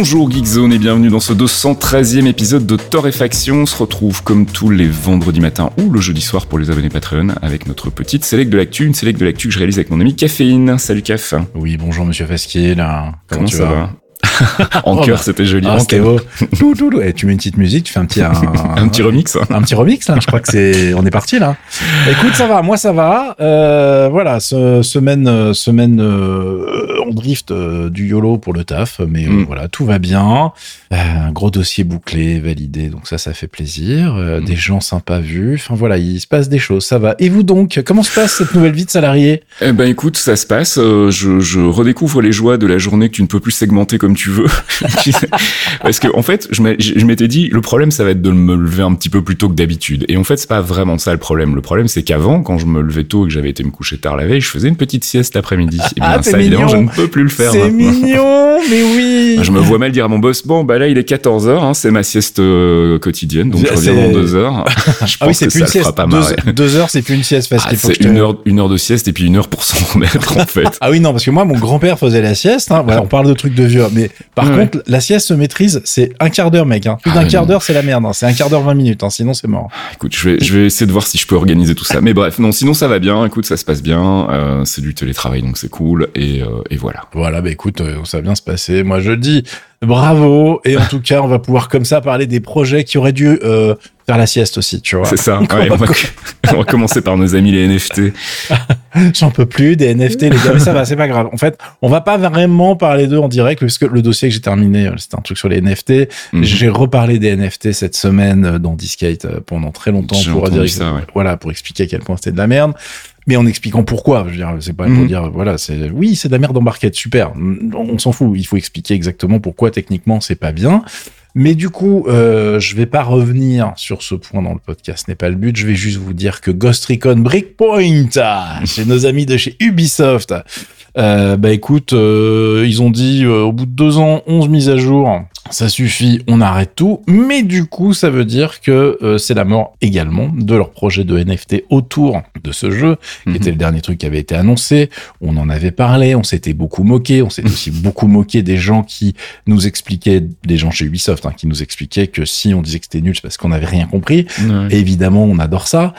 Bonjour Geekzone et bienvenue dans ce 213e épisode de Torréfaction. On se retrouve comme tous les vendredis matins ou le jeudi soir pour les abonnés Patreon avec notre petite select de l'actu, une select de l'actu que je réalise avec mon ami Caféine. Salut Caf. Oui, bonjour monsieur Fasquier. Comment, tu ça vas en cœur, bah. c'était joli. Ah, c'était beau. Et tu mets une petite musique, tu fais un petit un, un petit remix. Un petit remix là. Je crois que c'est on est parti là. Écoute, ça va, moi ça va. Euh, voilà, ce, semaine semaine euh, on drift euh, du YOLO pour le taf, mais mm. voilà, tout va bien. Un gros dossier bouclé, validé, donc ça, ça fait plaisir. Mm. Des gens sympas vus. Enfin voilà, il se passe des choses, ça va. Et vous donc, comment se passe cette nouvelle vie de salarié? Eh ben écoute, ça se passe. Je, je redécouvre les joies de la journée que tu ne peux plus segmenter comme tu veux. Parce que en fait, je m'étais dit, le problème, ça va être de me lever un petit peu plus tôt que d'habitude. Et en fait, c'est pas vraiment ça le problème. Le problème, c'est qu'avant, quand je me levais tôt et que j'avais été me coucher tard la veille, je faisais une petite sieste l'après-midi. Et ah, bien ça, évidemment, je ne peux plus le faire. C'est mignon, mais oui. Je me vois mal dire à mon boss, bon, bah là, il est 14 h hein, c'est ma sieste euh, quotidienne, donc je reviens dans deux heures. je ah oui, c'est plus une sieste. Pas deux, deux, heures, c'est plus une sieste parce ah, c'est une heure, une heure de sieste et puis une heure pour s'en remettre, en fait. ah oui, non, parce que moi, mon grand-père faisait la sieste. Hein. Voilà, on parle de trucs de vieux, mais par contre, la sieste se maîtrise, c'est un quart d'heure, mec. Hein. Plus d'un quart d'heure, c'est la merde. Hein. C'est un quart d'heure, 20 minutes. Hein. Sinon, c'est mort. Écoute, je vais, je vais essayer de voir si je peux organiser tout ça. Mais bref, non, sinon ça va bien. Écoute, ça se passe bien. Euh, c'est du télétravail, donc c'est cool. Et, euh, et voilà. Voilà, bah écoute, euh, ça va bien se passer. Moi, je dis bravo. Et en tout cas, on va pouvoir comme ça parler des projets qui auraient dû euh, faire la sieste aussi, tu vois. C'est ça. Ouais, on, va, on, va, commencer par nos amis les NFT. J'en peux plus des NFT, les gars. Mais ça va, c'est pas grave. En fait, on va pas vraiment parler d'eux en direct parce que le dossier que j'ai terminé, euh, c'était un truc sur les NFT. Mhm. J'ai reparlé des NFT cette semaine euh, dans Discate pendant très longtemps pour dire, ça, ouais. voilà, pour expliquer à quel point c'était de la merde mais en expliquant pourquoi. Je veux dire, c'est pas pour mhm. dire, voilà, c'est, oui, c'est de la merde d'embarquette, super. On s'en fout. Il faut expliquer exactement pourquoi techniquement c'est pas bien. Mais du coup, euh, je vais pas revenir sur ce point dans le podcast, ce n'est pas le but. Je vais juste vous dire que Ghost Recon Breakpoint, chez nos amis de chez Ubisoft, euh, bah écoute, euh, ils ont dit euh, au bout de deux ans, 11 mises à jour, ça suffit, on arrête tout. Mais du coup, ça veut dire que euh, c'est la mort également de leur projet de NFT autour de ce jeu, qui était mhm. le dernier truc qui avait été annoncé. On en avait parlé, on s'était beaucoup moqué, on s'est aussi beaucoup moqué des gens qui nous expliquaient, des gens chez Ubisoft, hein, qui nous expliquaient que si on disait que c'était nul, c'est parce qu'on n'avait rien compris. évidemment, on adore ça.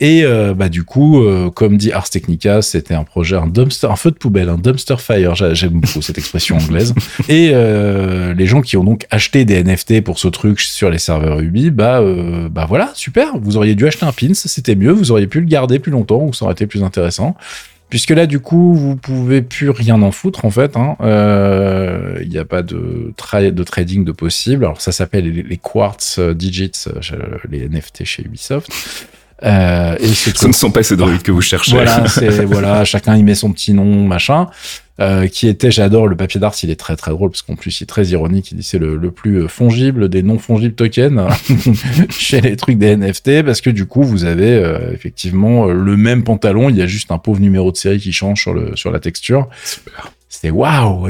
Et bah du coup, comme dit Ars Technica, c'était un projet, un dumpster, un feu de poubelle, un dumpster fire. J'aime beaucoup cette expression anglaise. Et euh, les gens qui ont donc acheté des NFT pour ce truc sur les serveurs Ubi, bah, euh, bah voilà, super. Vous auriez dû acheter un pins, c'était mieux. Vous auriez pu le garder plus longtemps ou ça aurait été plus intéressant. Puisque là, du coup, vous pouvez plus rien en foutre, en fait. Il hein. euh, n'y a pas de, de trading de possible. Alors, ça s'appelle les, Quartz Digits, les NFT chez Ubisoft. Euh, et Ce ne sont pas ces droïdes que vous cherchez. Voilà, c'est, voilà, chacun y met son petit nom, machin. Euh, qui était, j'adore le papier d'art, il est très très drôle parce qu'en plus il est très ironique, il dit c'est le, le, plus fongible des non fongibles tokens chez les trucs des NFT parce que du coup vous avez euh, effectivement le même pantalon, il y a juste un pauvre numéro de série qui change sur le sur la texture. Super c'était waouh.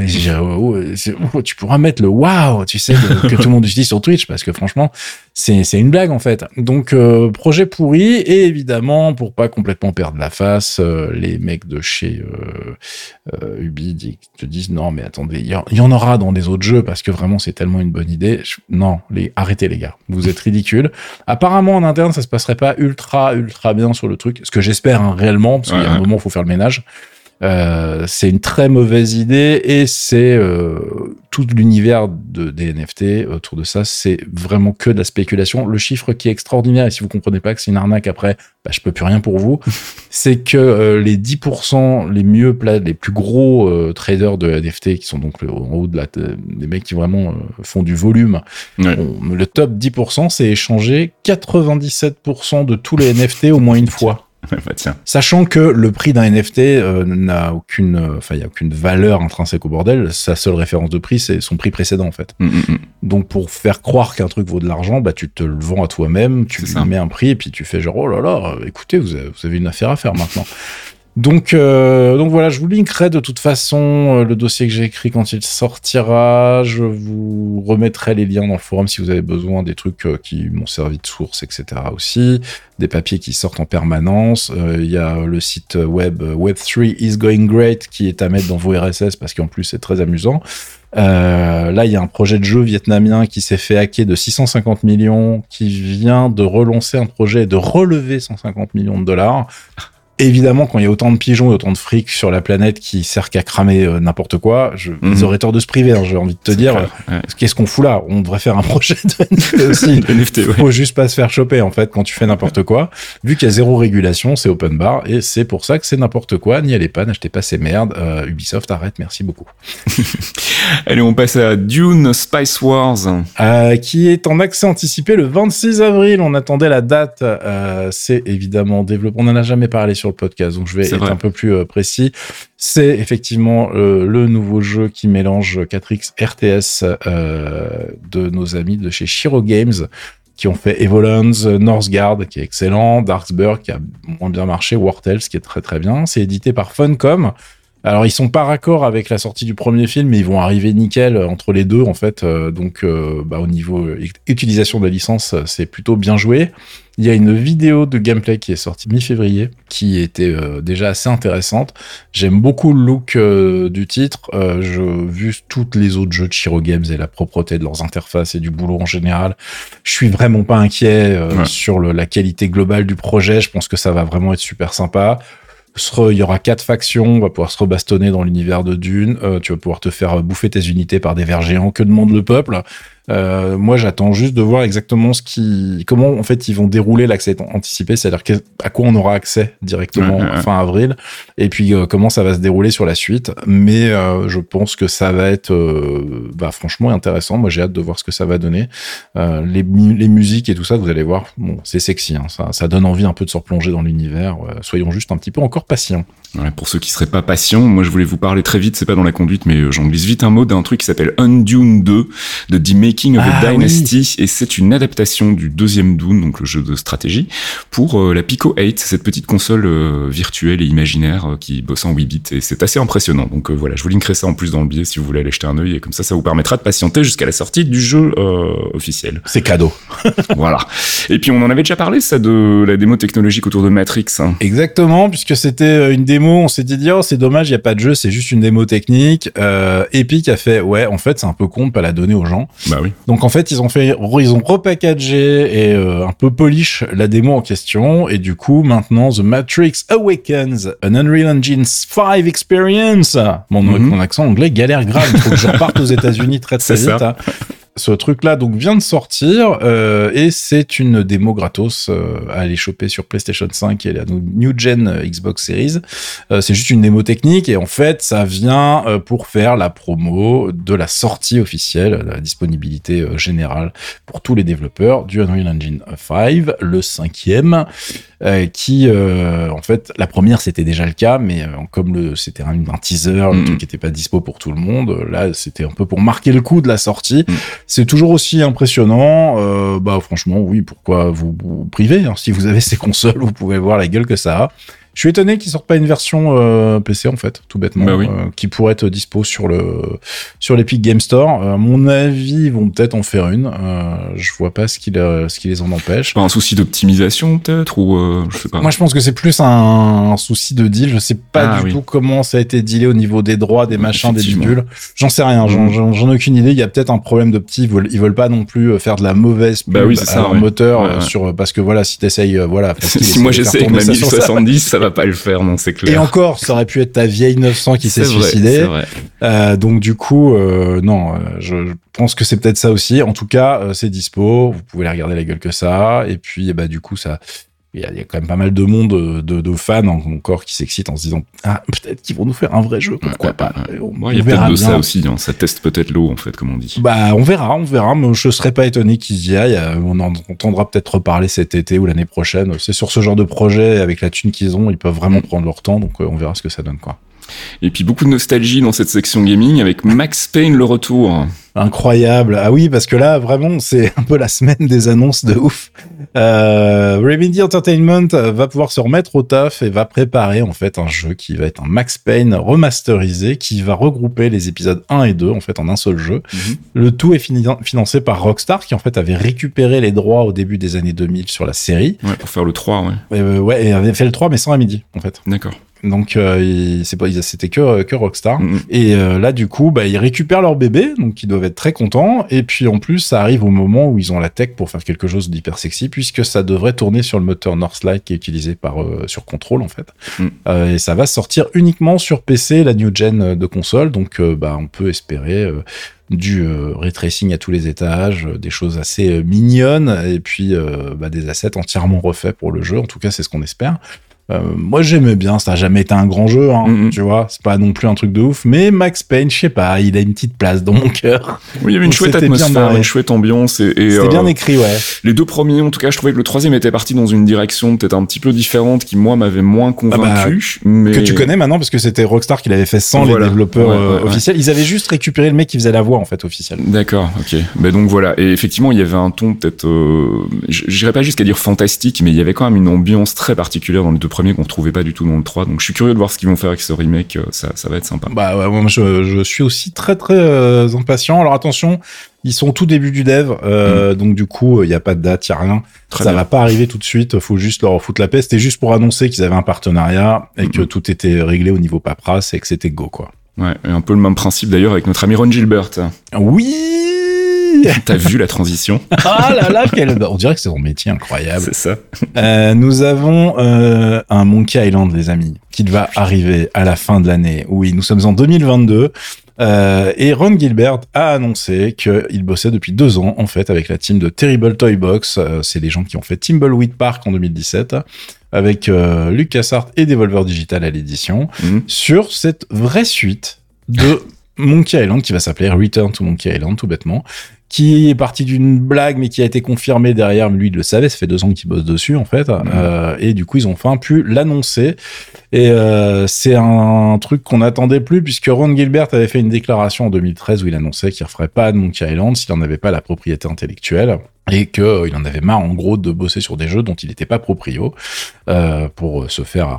Tu pourras mettre le waouh tu sais que, tout le monde utilise sur Twitch parce que franchement c'est c'est une blague en fait. Donc euh, projet pourri et évidemment pour pas complètement perdre la face euh, les mecs de chez euh, Ubi te disent non mais attendez il y, en aura dans des autres jeux parce que vraiment c'est tellement une bonne idée. Non les arrêtez les gars. Vous êtes ridicules. Apparemment en interne ça se passerait pas ultra ultra bien sur le truc ce que j'espère hein, réellement parce qu'il y a un moment il faut faire le ménage euh, c'est une très mauvaise idée et c'est euh, tout l'univers de, des NFT autour de ça, c'est vraiment que de la spéculation. Le chiffre qui est extraordinaire, et si vous comprenez pas que c'est une arnaque après, bah, je peux plus rien pour vous, c'est que euh, les 10% les mieux les plus gros traders de NFT, qui sont donc en haut de la, des mecs qui vraiment font du volume, le top 10%, c'est échanger 97% de tous les NFT au moins une fois. bah, tiens. Sachant que le prix d'un NFT euh, n'a aucune, euh, enfin, il y a aucune valeur intrinsèque au bordel. Sa seule référence de prix, c'est son prix précédent, en fait. Mm, mm, mm. Donc, pour faire croire qu'un truc vaut de l'argent, bah, tu te le vends à toi-même, tu lui mets un prix, et puis tu fais genre, oh là là, écoutez, vous avez, vous avez une affaire à faire maintenant. Donc, euh, donc voilà, je vous linkerai de toute façon euh, le dossier que j'ai écrit quand il sortira. Je vous remettrai les liens dans le forum si vous avez besoin des trucs euh, qui m'ont servi de source, etc. aussi. Des papiers qui sortent en permanence. Il y a le site web euh, Web3 is going great qui est à mettre dans vos RSS parce qu'en plus c'est très amusant. Là, il y a un projet de jeu vietnamien qui s'est fait hacker de 650 millions, qui vient de relancer un projet et de relever 150 millions de dollars. Évidemment, quand il y a autant de pigeons et autant de fric sur la planète qui sert qu'à cramer euh, n'importe quoi, je, Mhm. ils auraient tort de se priver. hein, J'ai envie de te dire, ouais. qu'est-ce qu'on fout là? On devrait faire un projet de NFT aussi. NFT, ouais. Faut juste pas se faire choper en fait quand tu fais n'importe quoi. Vu qu'il y a zéro régulation, c'est open bar et c'est pour ça que c'est n'importe quoi. N'y allez pas, n'achetez pas ces merdes. Euh, Ubisoft arrête, merci beaucoup. Allez, on passe à Dune Spice Wars. Euh, qui est en accès anticipé le 26 avril. On attendait la date. Euh, c'est évidemment développé. On n'en a jamais parlé sur le podcast, donc je vais être vrai. un peu plus euh, précis. C'est effectivement euh, le nouveau jeu qui mélange 4X RTS euh, de nos amis de chez Shiro Games qui ont fait Evolons, Northgard qui est excellent, Darksburg qui a moins bien marché, Wartels qui est très très bien. C'est édité par Funcom. Alors ils sont pas raccord avec la sortie du premier film, mais ils vont arriver nickel euh, entre les deux en fait. Euh, donc euh, bah, au niveau utilisation de la licence, c'est plutôt bien joué. Il y a une vidéo de gameplay qui est sortie mi-février, qui était euh, déjà assez intéressante. J'aime beaucoup le look euh, du titre. Euh, je vu toutes les autres jeux de Shiro Games et la propreté de leurs interfaces et du boulot en général. Je suis vraiment pas inquiet Ouais. sur le- la qualité globale du projet. Je pense que ça va vraiment être super sympa. Il y aura quatre factions, on va pouvoir se rebastonner dans l'univers de Dune. Euh, tu vas pouvoir te faire bouffer tes unités par des vers géants. Que demande le peuple? Euh, Moi, j'attends juste de voir exactement ce qui, comment en fait ils vont dérouler l'accès anticipé, c'est-à-dire à quoi on aura accès directement Ouais, ouais, ouais. fin avril, et puis euh, comment ça va se dérouler sur la suite. Mais euh, je pense que ça va être, euh, bah, franchement intéressant. Moi, j'ai hâte de voir ce que ça va donner. Euh, les, les musiques et tout ça, vous allez voir, bon, c'est sexy. Hein, ça, ça donne envie un peu de se replonger dans l'univers. Soyons juste un petit peu encore patients. Ouais, pour ceux qui seraient pas patients, moi je voulais vous parler très vite, c'est pas dans la conduite, mais euh, j'en glisse vite un mot d'un truc qui s'appelle Undune 2 de The Making of a Ah, Dynasty, et c'est une adaptation du deuxième Dune, donc le jeu de stratégie, pour euh, la Pico 8, cette petite console euh, virtuelle et imaginaire euh, qui bosse en 8 bits, et c'est assez impressionnant. Donc voilà, je vous linkerai ça en plus dans le billet si vous voulez aller jeter un œil, et comme ça, ça vous permettra de patienter jusqu'à la sortie du jeu officiel. C'est cadeau. voilà. Et puis on en avait déjà parlé, ça, de la démo technologique autour de Matrix. hein. Exactement, puisque c'était une démo, on s'était dit oh c'est dommage, il y a pas de jeu, c'est juste une démo technique. Euh, Epic a fait ouais, en fait c'est un peu con de pas la donner aux gens. Bah oui. Donc en fait ils ont fait, ils ont repackagé et euh, un peu polish la démo en question, et du coup maintenant The Matrix Awakens, an Unreal Engine 5 experience. Mon, Mhm. mon accent anglais galère grave, il faut que je reparte aux États-Unis très très vite. hein. Ce truc-là donc vient de sortir euh, et c'est une démo gratos euh, à aller choper sur PlayStation 5 et la New Gen euh, Xbox Series. Euh, c'est juste une démo technique et en fait ça vient euh, pour faire la promo de la sortie officielle, la disponibilité euh, générale pour tous les développeurs du Unreal Engine 5, le cinquième, euh, qui euh, en fait la première c'était déjà le cas, mais euh, comme le c'était un, un teaser, le truc était pas dispo pour tout le monde, là c'était un peu pour marquer le coup de la sortie. Mhm. C'est toujours aussi impressionnant. Euh, bah franchement, oui, pourquoi vous, vous priver hein. Si vous avez ces consoles, vous pouvez voir la gueule que ça a. Je suis étonné qu'ils sortent pas une version euh, PC en fait, tout bêtement, Bah oui. euh, qui pourrait être dispo sur le sur l'Epic Game Store. Euh, à mon avis, ils vont peut-être en faire une. Euh, je vois pas ce qui, ce qui les en empêche. Pas un souci d'optimisation peut-être ou euh, je sais pas. Moi, je pense que c'est plus un, un souci de deal. Je sais pas Ah, du oui. tout comment ça a été dealé au niveau des droits, des machins, des bidules. J'en sais rien. J'en Mhm. j'en- ai aucune idée. Il y a peut-être un problème d'opti. Ils veulent, ils veulent pas non plus euh, faire de la mauvaise pub Bah oui, c'est à ça, leur ouais. moteur Ouais, ouais. sur parce que voilà, si t'essayes, voilà. si moi de tourner ma ça sur ça. 1070, ça va pas le faire, non, c'est clair. Et encore, ça aurait pu être ta vieille 900 qui s'est suicidée. vrai. Euh, donc du coup, euh, non, euh, je, je pense que c'est peut-être ça aussi. En tout cas, c'est dispo. Vous pouvez aller regarder la gueule que ça. Et puis, bah, du coup, ça. Il y, a, quand même pas mal de monde de, de fans encore qui s'excitent en se disant ah peut-être qu'ils vont nous faire un vrai jeu pourquoi pas. il y a peut-être de ça aussi hein. ça teste peut-être l'eau en fait comme on dit. Bah on verra on verra mais je serais pas étonné qu'ils y aillent. On en entendra peut-être reparler cet été ou l'année prochaine. C'est sur ce genre de projet avec la thune qu'ils ont ils peuvent vraiment prendre leur temps donc on verra ce que ça donne quoi et puis beaucoup de nostalgie dans cette section gaming avec Max Payne le retour. Incroyable. Ah oui, parce que là, vraiment, c'est un peu la semaine des annonces de ouf. Euh, Remedy Entertainment va pouvoir se remettre au taf et va préparer en fait un jeu qui va être un Max Payne remasterisé qui va regrouper les épisodes 1 et 2 en fait en un seul jeu. Mhm. Le tout est financé par Rockstar qui en fait avait récupéré les droits au début des années 2000 sur la série. Ouais, pour faire le 3, ouais. Euh, ouais, et avait fait le 3 mais sans Remedy en fait. D'accord. Donc euh, c'était que que Rockstar et euh, là du coup bah ils récupèrent leur bébé donc ils doivent être très contents et puis en plus ça arrive au moment où ils ont la tech pour faire quelque chose d'hyper sexy puisque ça devrait tourner sur le moteur Northlight qui est utilisé par euh, sur Control en fait mm. et ça va sortir uniquement sur PC la new gen de console donc bah on peut espérer du ray tracing à tous les étages, des choses assez mignonnes et puis bah, des assets entièrement refaits pour le jeu. En tout cas, c'est ce qu'on espère. Euh, moi j'aimais bien, ça a jamais été un grand jeu, hein, tu vois, c'est pas non plus un truc de ouf, mais Max Payne, je sais pas, il a une petite place dans mon cœur. Oui, il y avait une chouette atmosphère, une chouette ambiance et, et c'était bien euh, écrit, ouais. Les deux premiers, en tout cas, je trouvais que le troisième était parti dans une direction peut-être un petit peu différente qui moi m'avait moins convaincu, ah bah, mais... que tu connais maintenant parce que c'était Rockstar qui l'avait fait sans les développeurs euh, officiels. Ils avaient juste récupéré le mec qui faisait la voix en fait officielle. D'accord, ok. Ben donc voilà, et effectivement il y avait un ton peut-être, euh, j'irais pas jusqu'à dire fantastique, mais il y avait quand même une ambiance très particulière dans les deux premiers qu'on trouvait pas du tout dans le 3. Donc je suis curieux de voir ce qu'ils vont faire avec ce remake. Euh, ça, ça va être sympa. Bah ouais, moi je, je suis aussi très très euh, impatient. Alors attention, ils sont au tout début du dev, euh, mm. donc du coup il n'y a pas de date, il y a rien. ça va pas arriver tout de suite. Faut juste leur foutre la paix. C'était juste pour annoncer qu'ils avaient un partenariat et que tout était réglé au niveau paperasse et que c'était go quoi. Ouais, et un peu le même principe d'ailleurs avec notre ami Ron Gilbert. Oui T'as vu la transition Ah là là, quel... on dirait que c'est son métier incroyable. C'est ça. Euh, nous avons euh, un Monkey Island, les amis, qui va arriver à la fin de l'année. Oui, nous sommes en 2022. Euh, et Ron Gilbert a annoncé qu'il bossait depuis deux ans, en fait, avec la team de Terrible Toy Box. C'est les gens qui ont fait Timbleweed Park en 2017, avec LucasArts et Devolver Digital à l'édition, mhm. sur cette vraie suite de Monkey Island qui va s'appeler Return to Monkey Island, tout bêtement, qui est parti d'une blague mais qui a été confirmée derrière. Lui, il le savait, ça fait deux ans qu'il bosse dessus en fait. Mhm. Euh, et du coup, ils ont enfin pu l'annoncer. Et euh, c'est un, truc qu'on n'attendait plus puisque Ron Gilbert avait fait une déclaration en 2013 où il annonçait qu'il ne referait pas de Monkey Island s'il n'en avait pas la propriété intellectuelle et qu'il euh, en avait marre en gros de bosser sur des jeux dont il n'était pas proprio euh, pour se faire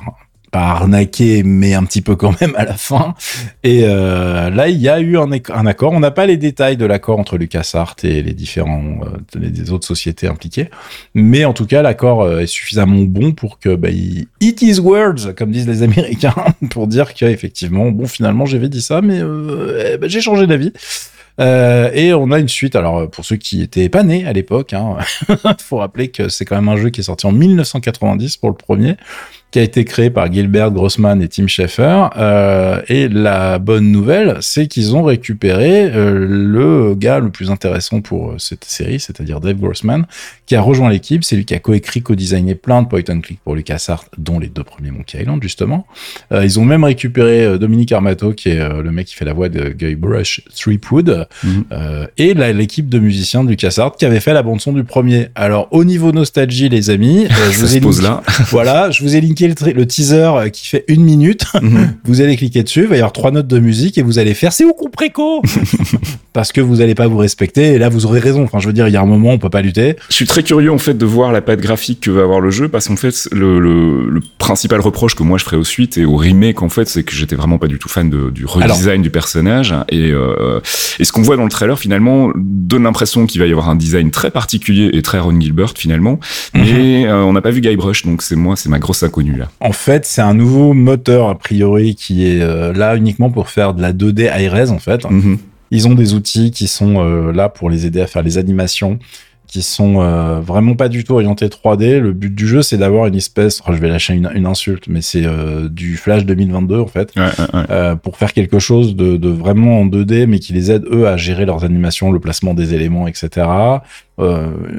pas arnaqué, mais un petit peu quand même à la fin. Et euh, là, il y a eu un, accord. On n'a pas les détails de l'accord entre LucasArts et les différents euh, les autres sociétés impliquées, mais en tout cas, l'accord euh, est suffisamment bon pour que bah, il, it is words, comme disent les Américains, pour dire qu'effectivement, bon, finalement, j'avais dit ça, mais euh, ben, j'ai changé d'avis. Euh, et on a une suite. Alors pour ceux qui étaient pas nés à l'époque, hein, faut rappeler que c'est quand même un jeu qui est sorti en 1990 pour le premier qui a été créé par Gilbert Grossman et Tim Schafer. Euh, et la bonne nouvelle, c'est qu'ils ont récupéré euh, le gars le plus intéressant pour euh, cette série, c'est-à-dire Dave Grossman, qui a rejoint l'équipe. C'est lui qui a coécrit, co-designé plein de point and click pour LucasArts, dont les deux premiers Monkey Island, justement. Euh, ils ont même récupéré Dominique Armato, qui est le mec qui fait la voix de Guybrush Threepwood, mhm. et l'équipe de musiciens de LucasArts qui avait fait la bande son du premier. Alors, au niveau nostalgie, les amis, je vous ai là. voilà, je vous ai linké le, teaser euh, qui fait une minute. Mhm. vous allez cliquer dessus, il va y avoir trois notes de musique et vous allez faire c'est où qu'on préco Parce que vous allez pas vous respecter et là vous aurez raison. Enfin, je veux dire, il y a un moment on peut pas lutter. Je suis très curieux en fait de voir la patte graphique que va avoir le jeu parce qu'en fait le, le, principal reproche que moi je ferais aux suites et au remake en fait c'est que j'étais vraiment pas du tout fan de, du redesign du personnage et, euh, et ce qu'on voit dans le trailer finalement donne l'impression qu'il va y avoir un design très particulier et très Ron Gilbert finalement, mhm. mais euh, on n'a pas vu Guybrush donc c'est moi c'est ma grosse inconnue en fait, c'est un nouveau moteur, a priori, qui est euh, là uniquement pour faire de la 2D high-res, en fait. Mhm. Ils ont des outils qui sont euh, là pour les aider à faire les animations, qui sont euh, vraiment pas du tout orientés 3D. Le but du jeu, c'est d'avoir une espèce, oh, je vais lâcher une, insulte, mais c'est du Flash 2022, en fait, pour faire quelque chose de, de, vraiment en 2D, mais qui les aide, eux, à gérer leurs animations, le placement des éléments, etc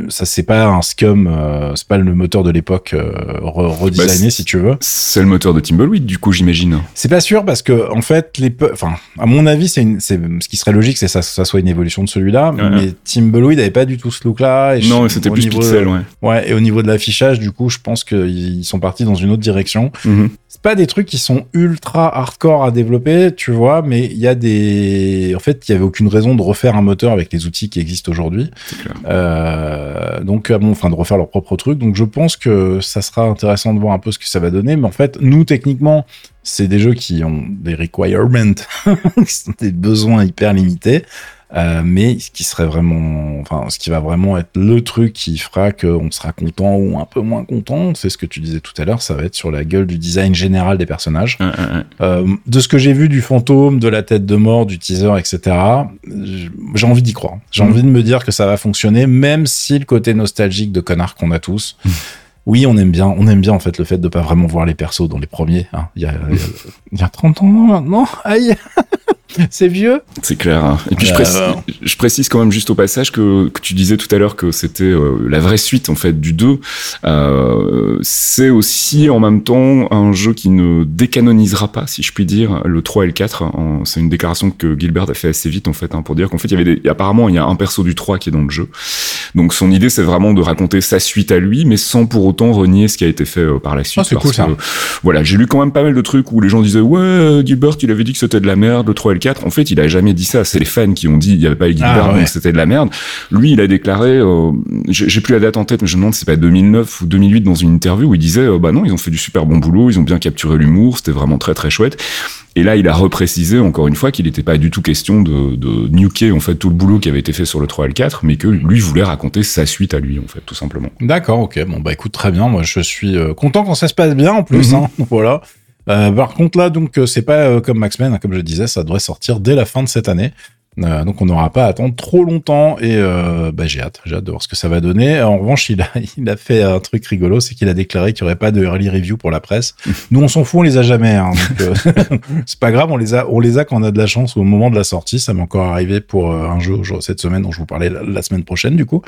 ça c'est pas un scum, euh, c'est pas le moteur de l'époque euh, re- redesigné Bah, si tu veux. C'est le moteur de Timbleweed, du coup, j'imagine. C'est pas sûr parce que en fait les, enfin à mon avis c'est ce qui serait logique c'est ça, ça soit une évolution de celui-là. Ouais. Mais Timbleweed avait pas du tout ce look là. Et Non, c'était au plus niveau- pixel, ouais. Ouais, et au niveau de l'affichage, du coup, je pense qu'ils sont partis dans une autre direction. Mhm. C'est pas des trucs qui sont ultra hardcore à développer, tu vois, mais il y a des. En fait, il y avait aucune raison de refaire un moteur avec les outils qui existent aujourd'hui. C'est clair. Euh, donc, euh, bon, enfin, de refaire leur propre truc. Donc, je pense que ça sera intéressant de voir un peu ce que ça va donner. Mais en fait, nous, techniquement, c'est des jeux qui ont des requirements, qui sont des besoins hyper limités. Euh, mais ce qui serait vraiment, enfin, ce qui va vraiment être le truc qui fera qu'on sera content ou un peu moins content, c'est ce que tu disais tout à l'heure, ça va être sur la gueule du design général des personnages. Euh, de ce que j'ai vu du fantôme, de la tête de mort, du teaser, etc., j'ai envie d'y croire. J'ai Mhm. envie de me dire que ça va fonctionner, même si le côté nostalgique de connard qu'on a tous. Mhm. Oui, on aime bien, on aime bien en fait le fait de pas vraiment voir les persos dans les premiers. hein. Il y, a, il y a- il y a 30 ans maintenant, aïe, c'est vieux. C'est clair. hein. Et puis je, Euh, précise, je précise quand même juste au passage que, que tu disais tout à l'heure que c'était euh, la vraie suite en fait du 2. Euh, c'est aussi en même temps un jeu qui ne décanonisera pas, si je puis dire, le 3 et le 4. En- C'est une déclaration que Gilbert a fait assez vite en fait hein, pour dire qu'en fait il y avait des, apparemment il y a un perso du 3 qui est dans le jeu. Donc son idée c'est vraiment de raconter sa suite à lui, mais sans pour autant renier ce qui a été fait euh, par la suite. Ah, c'est cool, ça. que, voilà, j'ai lu quand même pas mal de trucs où les gens disaient ouais Gilbert il avait dit que c'était de la merde le 3 et le 4. En fait il a jamais dit ça. C'est les fans qui ont dit il y avait pas eu Gilbert Ah, ouais. donc c'était de la merde. Lui il a déclaré, euh, j'ai plus la date en tête mais je me demande si c'est pas 2009 ou 2008 dans une interview où il disait euh, bah non ils ont fait du super bon boulot, ils ont bien capturé l'humour, c'était vraiment très très chouette. Et là, il a reprécisé encore une fois qu'il n'était pas du tout question de, de nuker en fait tout le boulot qui avait été fait sur le 3 et le 4, mais que lui voulait raconter sa suite à lui en fait, tout simplement. D'accord, ok. Bon, bah écoute, très bien. Moi, je suis euh, content quand ça se passe bien en plus. Mhm. hein. voilà. Euh, par contre, là, donc, euh, c'est pas euh, comme Max-Men, hein, comme je disais, ça devrait sortir dès la fin de cette année. Euh, donc, on n'aura pas à attendre trop longtemps et euh, bah, j'ai hâte. J'ai hâte de voir ce que ça va donner. En revanche, il a, il a fait un truc rigolo, c'est qu'il a déclaré qu'il n'y aurait pas de early review pour la presse. Nous, on s'en fout, on les a jamais. hein. euh, c'est pas grave, on les a, on les a quand on a de la chance au moment de la sortie. Ça m'est encore arrivé pour un jeu cette semaine dont je vous parlais la, la semaine prochaine, du coup.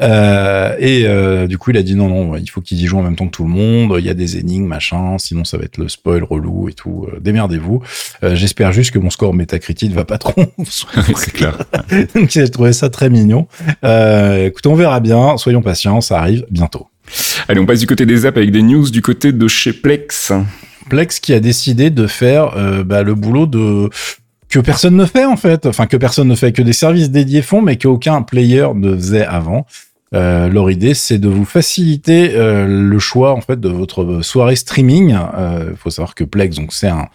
Euh, et euh, du coup, il a dit non, non, il faut qu'ils y jouent en même temps que tout le monde. Il y a des énigmes, machin. Sinon, ça va être le spoil relou et tout. Euh, démerdez-vous. Euh, J'espère juste que mon score métacritique va pas trop. c'est clair. Donc, j'ai trouvé ça très mignon. Euh, écoute, on verra bien. Soyons patients, ça arrive bientôt. Allez, on passe du côté des apps avec des news du côté de chez Plex. Plex qui a décidé de faire euh, bah, le boulot de que personne ne fait en fait, enfin que personne ne fait, que des services dédiés font, mais qu'aucun player ne faisait avant. Euh, leur idée, c'est de vous faciliter euh, le choix en fait de votre soirée streaming. Il faut savoir que Plex, donc c'est un,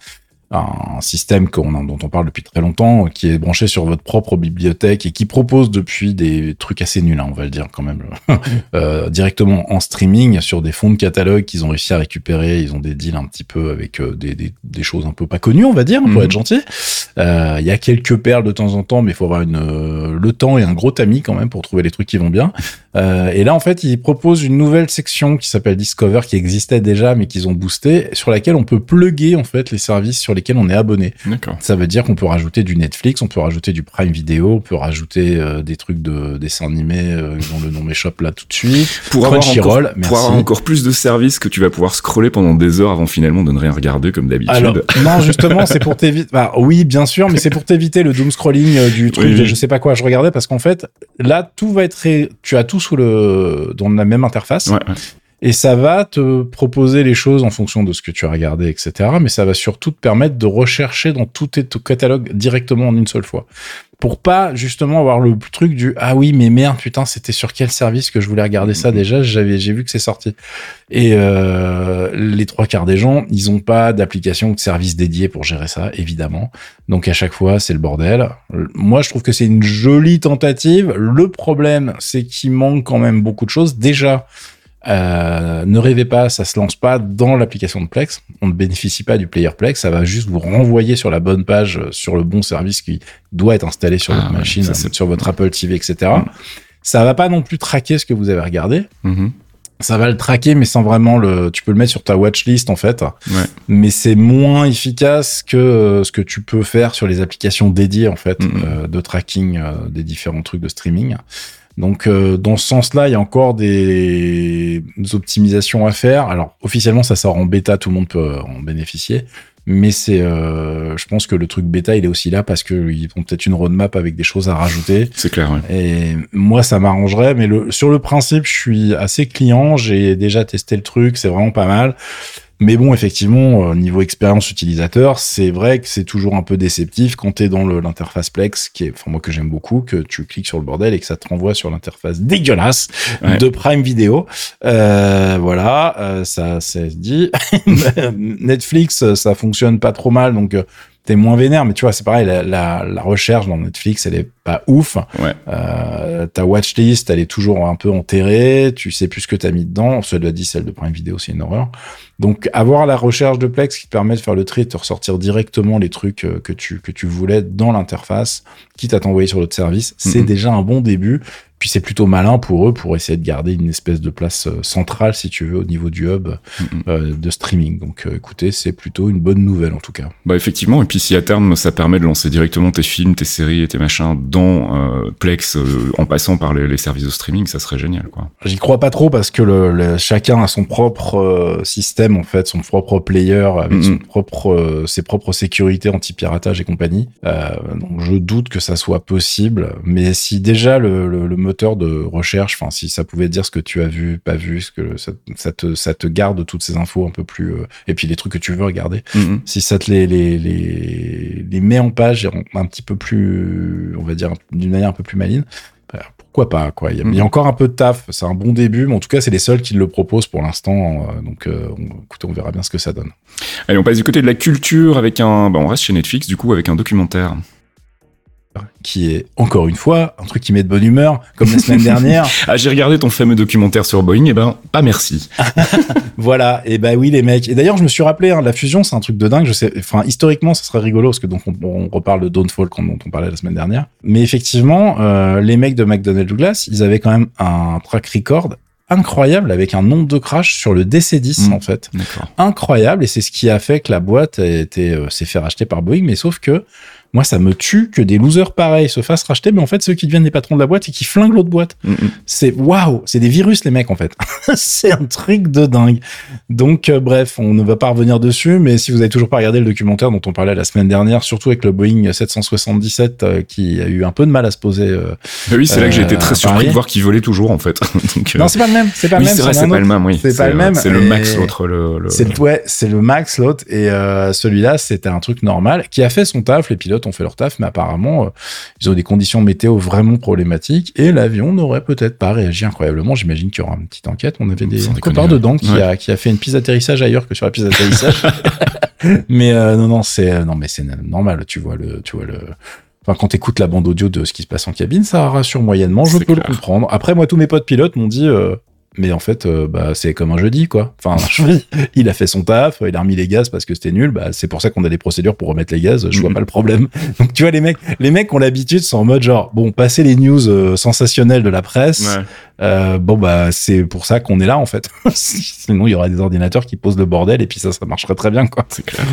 un système a- dont on parle depuis très longtemps, qui est branché sur votre propre bibliothèque et qui propose depuis des trucs assez nuls, hein, on va le dire quand même, euh, directement en streaming sur des fonds de catalogue qu'ils ont réussi à récupérer. Ils ont des deals un petit peu avec euh, des, des, des choses un peu pas connues, on va dire, pour Mhm. être gentil. Euh, Il y a quelques perles de temps en temps, mais il faut avoir une, euh, le temps et un gros tamis quand même pour trouver les trucs qui vont bien. Euh, et là, en fait, ils proposent une nouvelle section qui s'appelle Discover, qui existait déjà, mais qu'ils ont boosté, sur laquelle on peut plugger en fait les services sur lesquels on est abonné. Ça veut dire qu'on peut rajouter du Netflix, on peut rajouter du Prime Video, on peut rajouter euh, des trucs de dessins animés euh, dont le nom m'échappe là tout de suite. Pour avoir, encore, merci. pour avoir encore plus de services que tu vas pouvoir scroller pendant des heures avant finalement de ne rien regarder comme d'habitude. Non, justement, c'est pour t'éviter. Bah, oui, bien sûr, mais c'est pour t'éviter le doom scrolling euh, du truc. Oui, de oui. Je sais pas quoi. Je regardais parce qu'en fait, là, tout va être. ré- Tu as tout sous le dans la même interface. Ouais, ouais. Et ça va te proposer les choses en fonction de ce que tu as regardé, etc. Mais ça va surtout te permettre de rechercher dans tout tes tout catalogue directement en une seule fois. Pour pas justement avoir le truc du ah oui mais merde putain c'était sur quel service que je voulais regarder ça déjà j'avais j'ai vu que c'est sorti et euh, les trois quarts des gens ils ont pas d'application ou de service dédié pour gérer ça évidemment. Donc à chaque fois c'est le bordel. Moi je trouve que c'est une jolie tentative. Le problème c'est qu'il manque quand même beaucoup de choses. Déjà euh, ne rêvez pas, ça se lance pas dans l'application de Plex. On ne bénéficie pas du player Plex. Ça va juste vous renvoyer sur la bonne page, euh, sur le bon service qui doit être installé sur Ah votre ouais, machine, ça, sur votre Apple TV, etc. Mm. Ça va pas non plus traquer ce que vous avez regardé. Mhm. Ça va le traquer, mais sans vraiment le. Tu peux le mettre sur ta watchlist en fait. Ouais. Mais c'est moins efficace que euh, ce que tu peux faire sur les applications dédiées en fait Mhm. euh, de tracking euh, des différents trucs de streaming. Donc euh, dans ce sens-là, il y a encore des, optimisations à faire. Alors officiellement, ça sort en bêta, tout le monde peut en bénéficier. Mais c'est, euh, je pense que le truc bêta, il est aussi là parce qu'ils ont peut-être une roadmap avec des choses à rajouter. C'est clair. Ouais. Et moi, ça m'arrangerait. Mais le, sur le principe, je suis assez client. J'ai déjà testé le truc. C'est vraiment pas mal. Mais bon, effectivement, euh, niveau expérience utilisateur, c'est vrai que c'est toujours un peu déceptif quand tu es dans l'interface Plex, qui est, enfin moi que j'aime beaucoup, que tu cliques sur le bordel et que ça te renvoie sur l'interface dégueulasse Ouais. de Prime Video. Euh, voilà, euh, ça c'est dit. Netflix, ça fonctionne pas trop mal, donc euh, t'es moins vénère. Mais tu vois, c'est pareil, la, la, la recherche dans Netflix, elle est pas ouf. Ouais. Euh, ta watchlist, elle est toujours un peu enterrée. Tu sais plus ce que t'as mis dedans. Cela dit, celle de Prime Video, c'est une horreur. Donc, avoir la recherche de Plex qui te permet de faire le tri et de te ressortir directement les trucs euh, que tu, que tu voulais dans l'interface, quitte à t'envoyer sur l'autre service, c'est déjà un bon début. Puis c'est plutôt malin pour eux pour essayer de garder une espèce de place euh, centrale, si tu veux, au niveau du hub euh, de streaming. Donc, euh, écoutez, c'est plutôt une bonne nouvelle en tout cas. Bah effectivement, et puis si à terme ça permet de lancer directement tes films, tes séries et tes machins dans Plex en passant par les, les services de streaming, ça serait génial quoi. J'y crois pas trop parce que le, le- chacun a son propre système en fait, son propre player avec son propre ses propres sécurités anti-piratage et compagnie. Donc je doute que ça soit possible. Mais si déjà le, le, le moteur de recherche, enfin si ça pouvait dire ce que tu as vu, pas vu, ce que ça, ça te ça te garde toutes ces infos un peu plus euh, et puis les trucs que tu veux regarder. Mhm. Si ça te les les les, les met en page un, un petit peu plus, on va dire d'une manière un peu plus maligne. bah, Pourquoi pas quoi. Il y, a, Mhm. il y a encore un peu de taf. C'est un bon début, mais en tout cas c'est les seuls qui le proposent pour l'instant. euh, donc euh, on, écoutez, on verra bien ce que ça donne. Allez, on passe du côté de la culture avec un, bah on reste chez Netflix du coup avec un documentaire. Qui est encore une fois un truc qui met de bonne humeur, comme la semaine dernière. Ah j'ai regardé ton fameux documentaire sur Boeing, et ben pas merci. Voilà, et bah oui les mecs. Et d'ailleurs je me suis rappelé, hein, la fusion c'est un truc de dingue. Je sais, enfin historiquement ça serait rigolo parce que donc on, on reparle de quand- dont on parlait la semaine dernière. Mais effectivement, euh, les mecs de McDonnell Douglas, ils avaient quand même un track record incroyable avec un nombre de crash sur le DC10 Mm. en fait. Incroyable et c'est ce qui a fait que la boîte a été euh, s'est fait racheter par Boeing. Mais sauf que moi ça me tue que des losers pareils se fassent racheter, mais en fait ceux qui deviennent les patrons de la boîte et qui flinguent l'autre boîte. Mhm. C'est waouh, c'est des virus les mecs en fait. c'est un truc de dingue. Donc euh, bref, on ne va pas revenir dessus, mais si vous avez toujours pas regardé le documentaire dont on parlait la semaine dernière, surtout avec le Boeing 777 euh, qui a eu un peu de mal à se poser. euh, Bah oui, c'est là que j'ai été Euh, très surpris Paris. de voir qu'il volait toujours en fait. Donc, Non, c'est pas le même. C'est pas oui, le même. c'est vrai, pas le même, oui. C'est pas le même, C'est le et- Max, l'autre, le. le- C'est le, ouais, c'est le max l'autre et celui-là c'était un truc normal qui a fait son taf. Les pilotes ont fait leur taf, mais apparemment euh, ils ont des conditions météo vraiment problématiques et l'avion n'aurait peut-être pas réagi incroyablement. J'imagine qu'il y aura une petite enquête. On avait des Sans déconner, copains dedans qui Ouais. a qui a fait une piste d'atterrissage ailleurs que sur la piste d'atterrissage. mais euh, non non c'est non mais c'est normal. Tu vois le tu vois le Enfin, quand t'écoutes la bande audio de ce qui se passe en cabine, ça rassure moyennement. Je peux le comprendre. Après, moi, tous mes potes pilotes m'ont dit, euh, mais en fait, euh, bah, c'est comme un jeudi, quoi. Enfin, il a fait son taf, il a remis les gaz parce que c'était nul. Bah, c'est pour ça qu'on a des procédures pour remettre les gaz. Je vois Mhm. pas le problème. Donc, tu vois, les mecs, les mecs ont l'habitude, sont en mode genre, bon, passer les news euh, sensationnelles de la presse. Ouais. Euh, bon, bah, c'est pour ça qu'on est là, en fait. Sinon, il y aura des ordinateurs qui posent le bordel et puis ça, ça marcherait très bien, quoi. C'est clair.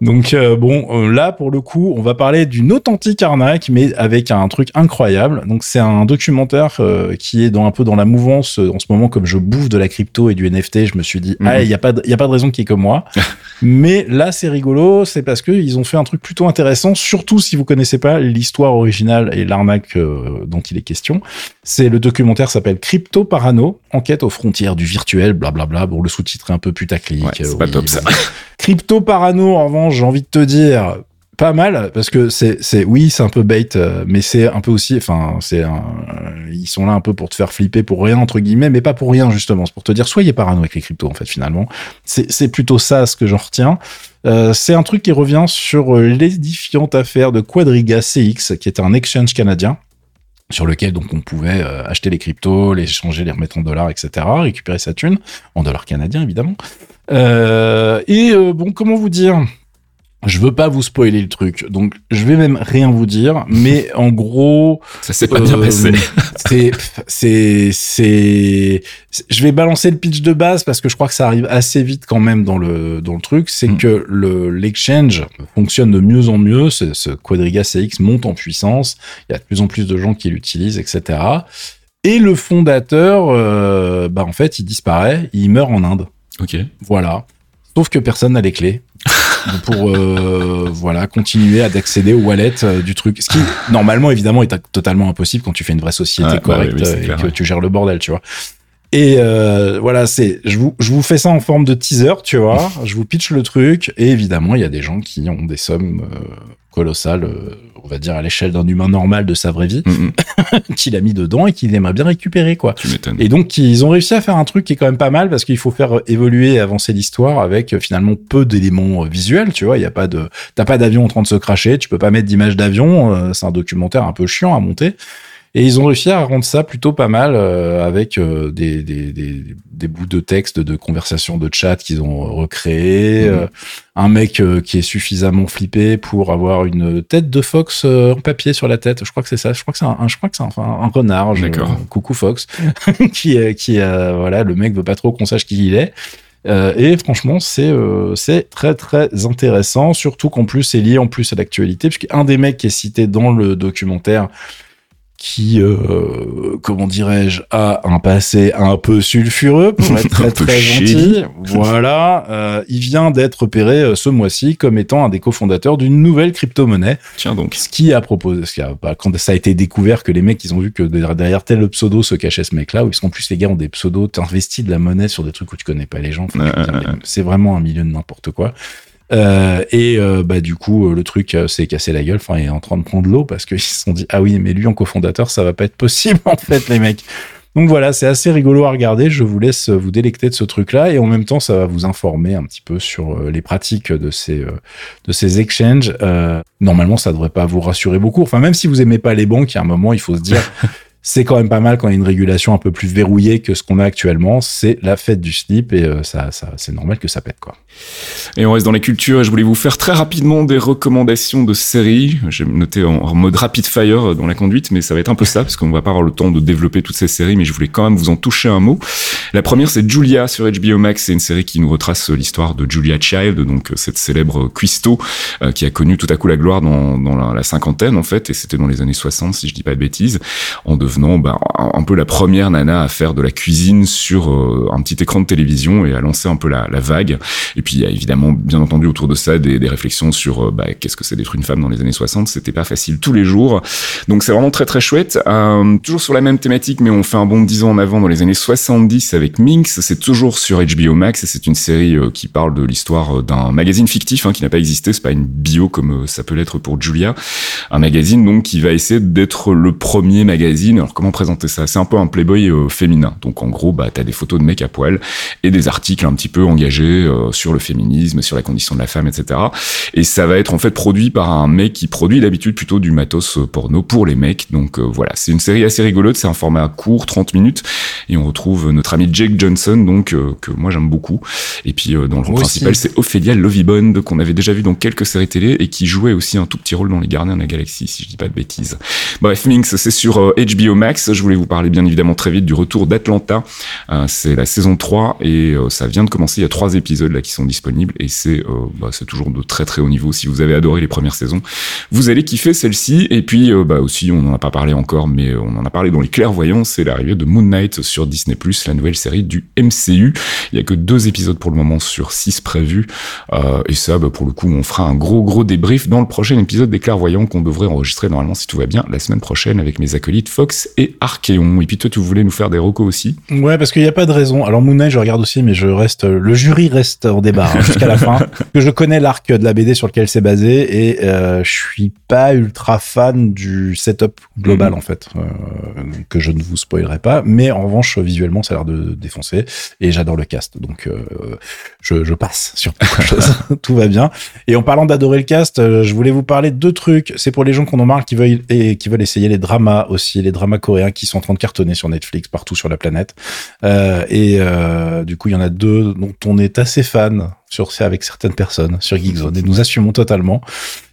Donc euh, bon, euh, là pour le coup, on va parler d'une authentique arnaque, mais avec un truc incroyable. Donc c'est un documentaire euh, qui est dans un peu dans la mouvance euh, en ce moment, comme je bouffe de la crypto et du NFT, je me suis dit, ah, il y a pas, il y a pas de raison qu'il y ait comme moi. mais là c'est rigolo, c'est parce que ils ont fait un truc plutôt intéressant, surtout si vous connaissez pas l'histoire originale et l'arnaque euh, dont il est question. C'est le documentaire s'appelle Crypto Parano, enquête aux frontières du virtuel, blablabla. Bon, le sous-titre est un peu putaclic. Ouais, c'est euh, pas top ça. Crypto Parano, en revanche, j'ai envie de te dire, pas mal, parce que c'est, c'est, oui, c'est un peu bait, euh, mais c'est un peu aussi, enfin, c'est euh, ils sont là un peu pour te faire flipper pour rien, entre guillemets, mais pas pour rien, justement. C'est pour te dire, soyez parano avec les cryptos, en fait, finalement. C'est, c'est plutôt ça, ce que j'en retiens. Euh, c'est un truc qui revient sur l'édifiante affaire de Quadriga CX, qui est un exchange canadien sur lequel donc on pouvait acheter les cryptos, les changer, les remettre en dollars, etc., récupérer sa thune en dollars canadiens évidemment. Euh, et euh, bon, comment vous dire? Je veux pas vous spoiler le truc, donc je vais même rien vous dire, mais en gros, Ça s'est pas bien euh, passé. c'est, c'est, c'est, je vais balancer le pitch de base parce que je crois que ça arrive assez vite quand même dans le, dans le truc. C'est Mm. que le, l'exchange fonctionne de mieux en mieux. Ce, ce Quadriga CX monte en puissance. Il y a de plus en plus de gens qui l'utilisent, etc. Et le fondateur, euh, bah en fait, il disparaît, il meurt en Inde. Ok. Voilà. Sauf que personne n'a les clés pour euh, voilà continuer à d'accéder aux wallets euh, du truc. Ce qui normalement évidemment est totalement impossible quand tu fais une vraie société bah correcte oui, oui, c'est euh, et clair, que ouais. tu gères le bordel, tu vois. Et euh, voilà, c'est je vous je vous fais ça en forme de teaser, tu vois. je vous pitch le truc et évidemment il y a des gens qui ont des sommes colossales, euh, on va dire à l'échelle d'un humain normal de sa vraie vie, Mm, mm, qu'il a mis dedans et qu'il aimerait bien récupérer quoi. tu. Et donc, ils ont réussi à faire un truc qui est quand même pas mal parce qu'il faut faire évoluer et avancer l'histoire avec euh, finalement peu d'éléments euh, visuels, tu vois. Il y a pas de, t'as pas d'avion en train de se cracher, tu peux pas mettre d'image d'avion, c'est un documentaire un peu chiant à monter. Et ils ont réussi à rendre ça plutôt pas mal euh, avec euh, des, des, des, des bouts de texte, de conversation, de chat qu'ils ont recréé. Mhm. euh, un mec qui est suffisamment flippé pour avoir une tête de Fox en papier sur la tête. Je crois que c'est ça. Je crois que c'est un, un- je crois que c'est un, un, un renard. je- D'accord. coucou Fox, qui, qui, voilà, le mec veut pas trop qu'on sache qui il est. Euh, et franchement, c'est euh, c'est très très intéressant, surtout qu'en plus c'est lié en plus à l'actualité, puisqu'un des mecs qui est cité dans le documentaire, qui, euh, comment dirais-je, a un passé un peu sulfureux, pour être très très gentil. Voilà, euh, il vient d'être repéré euh, ce mois-ci comme étant un des cofondateurs d'une nouvelle crypto-monnaie. Tiens donc. Ce qui a proposé, ce qui a, bah, quand ça a été découvert que les mecs, ils ont vu que derrière tel pseudo se cachait ce mec-là, ou qu'en plus les gars ont des pseudos, t'investis de la monnaie sur des trucs où tu connais pas les gens. Enfin. C'est vraiment un milieu de n'importe quoi. Euh, et euh, bah du coup euh, le truc euh, s'est cassé la gueule, enfin il est en train de prendre l'eau parce qu'ils se sont dit ah oui mais lui en cofondateur ça va pas être possible en fait les mecs. Donc voilà c'est assez rigolo à regarder. Je vous laisse vous délecter de ce truc là et en même temps ça va vous informer un petit peu sur les pratiques de ces de ces exchanges. Euh, normalement ça devrait pas vous rassurer beaucoup. Enfin même si vous aimez pas les banques, il y a un moment il faut se dire c'est quand même pas mal quand il y a une régulation un peu plus verrouillée que ce qu'on a actuellement. C'est la fête du slip et euh, ça, ça c'est normal que ça pète quoi. Et on reste dans les cultures je voulais vous faire très rapidement des recommandations de séries. J'ai noté en, mode rapid fire dans la conduite, mais ça va être un peu ça parce qu'on va pas avoir le temps de développer toutes ces séries, mais je voulais quand même vous en toucher un mot. La première, c'est Julia sur HBO Max. C'est une série qui nous retrace l'histoire de Julia Child, donc euh, cette célèbre cuistot euh, qui a connu tout à coup la gloire dans, la cinquantaine en fait, et c'était dans les années 60 si je dis pas de bêtises, en devenant bah, un, peu la première nana à faire de la cuisine sur euh, un petit écran de télévision et à lancer un peu la, la vague. Et puis il y a évidemment, bien entendu, autour de ça, des, des réflexions sur euh, bah, qu'est-ce que c'est d'être une femme dans les années 60. C'était pas facile tous les jours. Donc c'est vraiment très très chouette. Euh, toujours sur la même thématique, mais on fait un bond de 10 ans en avant dans les années 70 avec Minx. C'est toujours sur HBO Max et c'est une série qui parle de l'histoire d'un magazine fictif hein, qui n'a pas existé. C'est pas une bio comme ça peut l'être pour Julia. Un magazine donc qui va essayer d'être le premier magazine. Alors comment présenter ça? C'est un peu un Playboy euh, féminin. Donc en gros, bah t'as des photos de mecs à poil et des articles un petit peu engagés euh, sur le féminisme, sur la condition de la femme, etc. Et ça va être en fait produit par un mec qui produit d'habitude plutôt du matos euh, porno pour les mecs. Donc euh, voilà, c'est une série assez rigolote, c'est un format court, 30 minutes, et on retrouve notre ami Jake Johnson, donc que moi j'aime beaucoup. Et puis dans le rôle principal, c'est Ophélia Lovibond qu'on avait déjà vu dans quelques séries télé et qui jouait aussi un tout petit rôle dans Les Gardiens de la Galaxie, si je dis pas de bêtises. Bref, Minx, c'est sur euh, Max. Je voulais vous parler bien évidemment très vite du retour d'Atlanta. Euh, c'est la saison 3 et euh, ça vient de commencer. Il y a trois épisodes là qui sont disponibles et c'est euh, bah, c'est toujours de très très haut niveau. Si vous avez adoré les premières saisons, vous allez kiffer celle-ci. Et puis bah aussi, on n'en a pas parlé encore, mais on en a parlé dans les clairvoyants. C'est l'arrivée de Moon Knight sur Disney+, la nouvelle série du MCU. Il y a que deux épisodes pour le moment sur six prévus. Et ça, bah, pour le coup, on fera un gros gros débrief dans le prochain épisode des clairvoyants qu'on devrait enregistrer normalement si tout va bien la semaine prochaine avec mes acolytes Fox et Archeon. Et puis toi, tu voulais nous faire des recos aussi. Ouais, parce qu'il n'y a pas de raison. Alors Moon Knight, je regarde aussi, mais je reste, le jury reste en débat hein, jusqu'à la fin. Que je connais l'arc de la BD sur lequel c'est basé et euh, je suis pas ultra fan du setup global Mhm. en fait, euh, que je ne vous spoilerai pas. Mais en revanche, visuellement, ça a l'air de défoncer et j'adore le cast, donc euh, je, je passe sur choses. Tout va bien. Et en parlant d'adorer le cast, euh, je voulais vous parler de deux trucs. C'est pour les gens qu'on en marre qui veulent et qui veulent essayer les dramas aussi, les dramas coréens qui sont en train de cartonner sur Netflix partout sur la planète. Euh, et euh, du coup, il y en a deux dont on est assez fan sur avec certaines personnes sur Geekzone et nous assumons totalement